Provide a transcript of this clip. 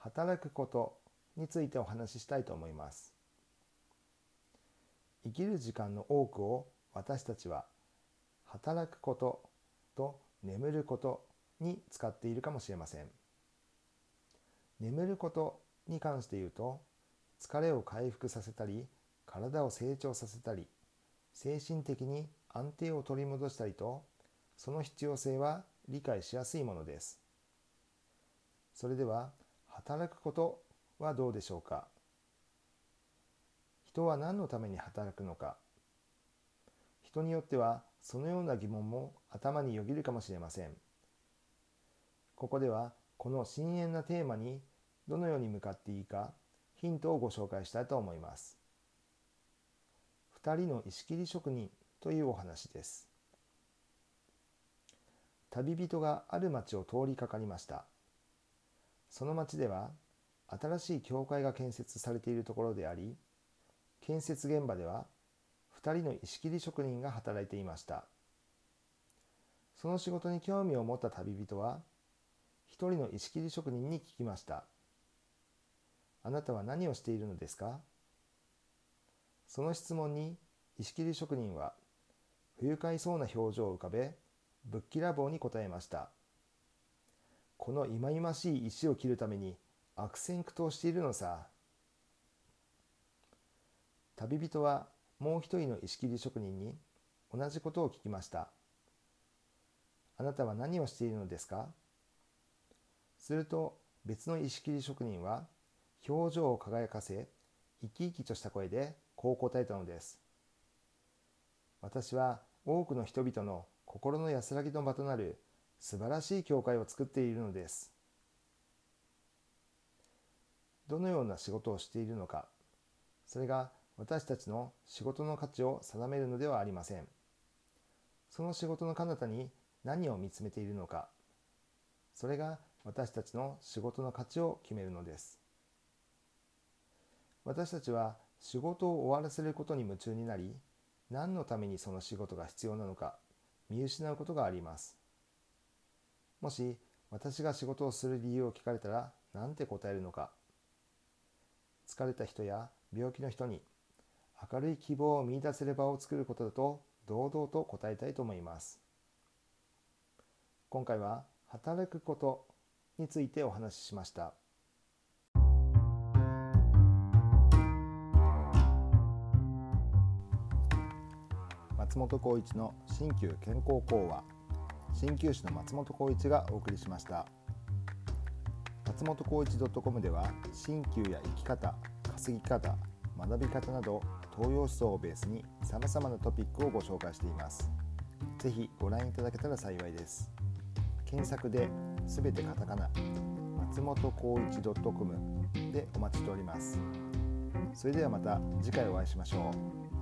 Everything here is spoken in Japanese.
働くことについてお話ししたいと思います。生きる時間の多くを私たちは働くことと眠ることに使っているかもしれません。眠ることに関して言うと疲れを回復させたり体を成長させたり精神的に安定を取り戻したりとその必要性は理解しやすいものです。それでは働くことはどうでしょうか？人は何のために働くのか？人によってはそのような疑問も頭によぎるかもしれません。ここではこの深遠なテーマにどのように向かっていいかヒントをご紹介したいと思います。2人の石切り職人というお話です。旅人がある町を通りかかりました。その町では新しい教会が建設されているところであり建設現場では2人の石切り職人が働いていました。その仕事に興味を持った旅人は一人の石切り職人に聞きました。あなたは何をしているのですか？その質問に石切り職人は不愉快そうな表情を浮かべぶっきらぼうに答えました。この忌々しい石を切るために悪戦苦闘しているのさ。旅人はもう一人の石切り職人に同じことを聞きました。あなたは何をしているのですか？すると別の石切り職人は表情を輝かせ生き生きとした声でこう答えたのです。私は多くの人々の心の安らぎの場となる素晴らしい教会を作っているのです。どのような仕事をしているのか。それが私たちの仕事の価値を定めるのではありません。その仕事の彼方に何を見つめているのか。それが私たちの仕事の価値を決めるのです。私たちは仕事を終わらせることに夢中になり何のためにその仕事が必要なのか見失うことがあります。もし私が仕事をする理由を聞かれたら何て答えるのか。疲れた人や病気の人に明るい希望を見いだせる場を作ることだと堂々と答えたいと思います。今回は働くことについてお話ししました。松本浩一の新旧健康講話。鍼灸師の松本浩一がお送りしました。松本浩一 .com では鍼灸や生き方稼ぎ方学び方など東洋思想をベースに様々なトピックをご紹介しています。ぜひご覧いただけたら幸いです。検索で全てカタカナ松本浩一 .com でお待ちしております。それではまた次回お会いしましょう。